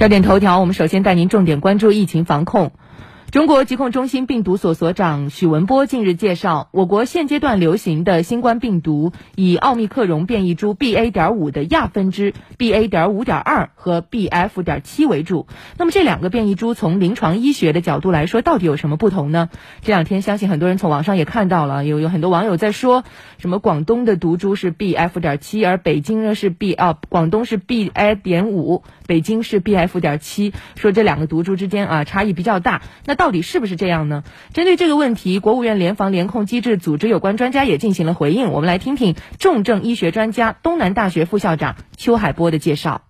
焦点头条，我们首先带您重点关注疫情防控。中国疾控中心病毒所所长许文波近日介绍，我国现阶段流行的新冠病毒以奥密克戎变异株 BA. 点五的亚分支 BA. 点五点二和 BF. 点七为主。那么这两个变异株从临床医学的角度来说，到底有什么不同呢？这两天相信很多人从网上也看到了，有有很多网友在说，什么广东的毒株是 BF. 点七，而北京呢是 B 啊，广东是 BA. 点五，北京是 BF. 点七，说这两个毒株之间啊差异比较大。那到底是不是这样呢？针对这个问题，国务院联防联控机制组织有关专家也进行了回应。我们来听听重症医学专家、东南大学副校长邱海波的介绍。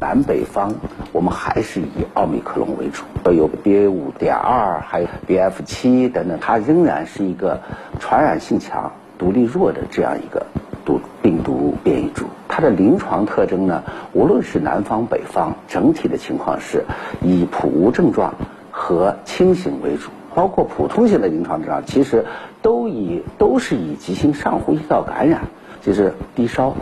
南北方，我们还是以奥密克戎为主，有 BA 五点二，还有 BF 七等等，它仍然是一个传染性强、毒力弱的这样一个毒病毒变异株。它的临床特征呢，无论是南方北方，整体的情况是以普无症状。和轻型为主，包括普通型的临床症状，其实都以都是以急性上呼吸道感染，就是低烧、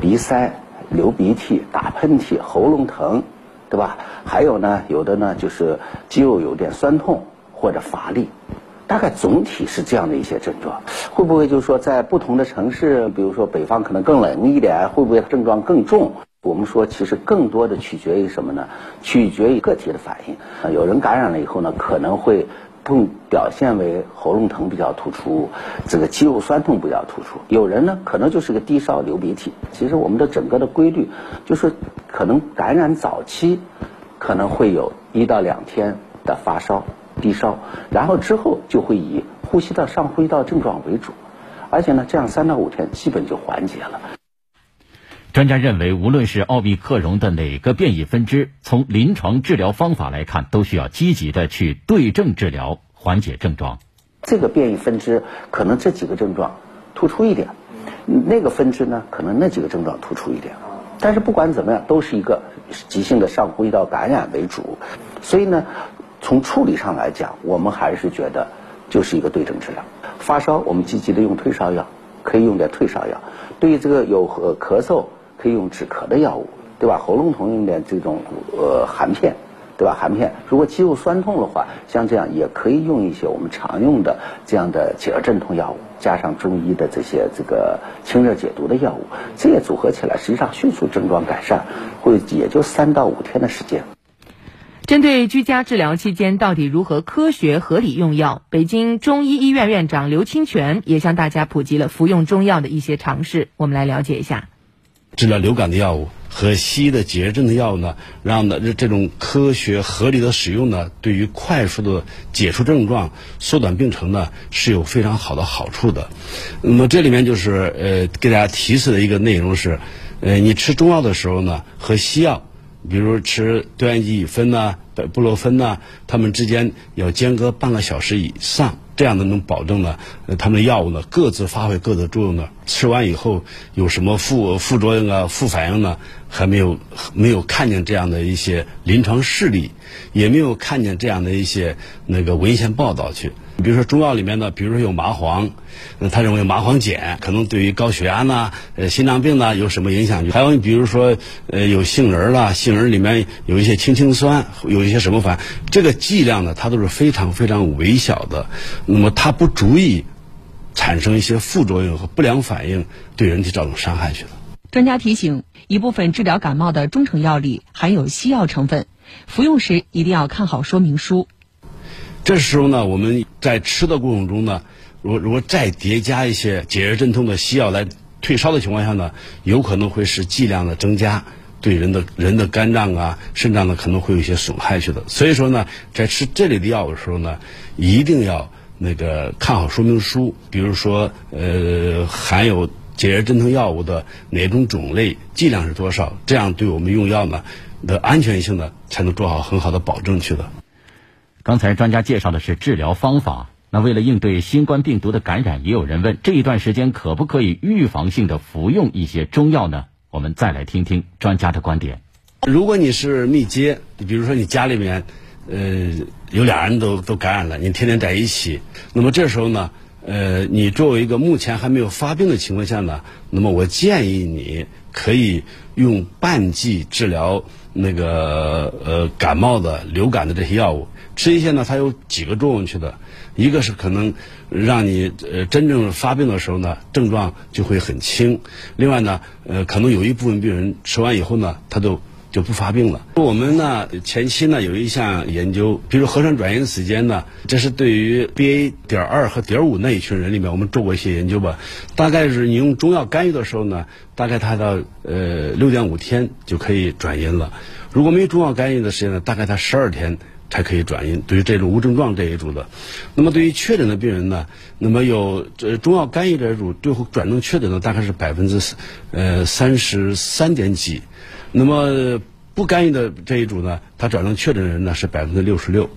鼻塞、流鼻涕、打喷嚏、喉咙疼，对吧？还有呢，有的呢就是肌肉有点酸痛或者乏力，大概总体是这样的一些症状。会不会就是说在不同的城市，比如说北方可能更冷一点，会不会症状更重？我们说，其实更多的取决于什么呢？取决于个体的反应。啊，有人感染了以后呢，可能会更表现为喉咙疼比较突出，这个肌肉酸痛比较突出。有人呢，可能就是个低烧、流鼻涕。其实我们的整个的规律就是，可能感染早期可能会有一到两天的发烧、低烧，然后之后就会以呼吸道上呼吸道症状为主，而且呢，这样三到五天基本就缓解了。专家认为，无论是奥密克戎的哪个变异分支，从临床治疗方法来看，都需要积极的去对症治疗，缓解症状。这个变异分支可能这几个症状突出一点，那个分支呢，可能那几个症状突出一点。但是不管怎么样，都是一个急性的上呼吸道感染为主。所以呢，从处理上来讲，我们还是觉得就是一个对症治疗。发烧，我们积极的用退烧药，可以用点退烧药。对于这个有咳嗽。可以用止咳的药物，对吧？喉咙痛用点这种呃含片，对吧？含片。如果肌肉酸痛的话，像这样也可以用一些我们常用的这样的解热镇痛药物，加上中医的这些这个清热解毒的药物，这些组合起来，实际上迅速症状改善，会也就三到五天的时间。针对居家治疗期间到底如何科学合理用药，北京中医医院院长刘清泉也向大家普及了服用中药的一些常识，我们来了解一下。治疗流感的药物和西医的解热镇痛药物呢，让呢这种科学合理的使用呢，对于快速的解除症状、缩短病程呢，是有非常好的好处的。那么这里面就是呃，给大家提示的一个内容是，呃，你吃中药的时候呢，和西药，比如吃对氨基乙酚呐、布洛芬呐，它们之间要间隔半个小时以上。这样的能保证呢，呃，他们的药物呢各自发挥各自的作用呢。吃完以后有什么副副作用啊、副反应呢？还没有没有看见这样的一些临床事例，也没有看见这样的一些那个文献报道去。比如说中药里面呢，比如说有麻黄，那他认为麻黄碱可能对于高血压呢、呃心脏病呢有什么影响？还有你比如说呃有杏仁啦，杏仁里面有一些氢氰酸，有一些什么反？这个剂量呢，它都是非常非常微小的，那么它不足以产生一些副作用和不良反应，对人体造成伤害去的。专家提醒，一部分治疗感冒的中成药里含有西药成分，服用时一定要看好说明书。这时候呢，我们在吃的过程中呢，如如果再叠加一些解热镇痛的西药来退烧的情况下呢，有可能会使剂量的增加，对人的人的肝脏啊、肾脏呢可能会有一些损害去的。所以说呢，在吃这类的药物的时候呢，一定要那个看好说明书，比如说呃含有解热镇痛药物的哪种种类，剂量是多少，这样对我们用药呢的安全性呢才能做好很好的保证去的。刚才专家介绍的是治疗方法，那为了应对新冠病毒的感染，也有人问这一段时间可不可以预防性的服用一些中药呢？我们再来听听专家的观点。如果你是密接，比如说你家里面，呃，有俩人都都感染了，你天天在一起，那么这时候呢，呃，你作为一个目前还没有发病的情况下呢，那么我建议你可以用半剂治疗。那个呃感冒的、流感的这些药物，吃一些呢，它有几个作用去的。一个是可能让你呃真正发病的时候呢，症状就会很轻。另外呢，呃，可能有一部分病人吃完以后呢，他都就不发病了。我们呢前期呢有一项研究，比如核酸转阴时间呢，这是对于 BA. 点二和点五那一群人里面，我们做过一些研究吧。大概是你用中药干预的时候呢，大概它到呃六点五天就可以转阴了。如果没有中药干预的时间呢，大概它十二天。才可以转阴。对于这种无症状这一组的，那么对于确诊的病人呢，那么有这中药干预这一组，最后转成确诊的大概是百分之呃三十三点几，那么不干预的这一组呢，他转成确诊人呢是百分之六十六。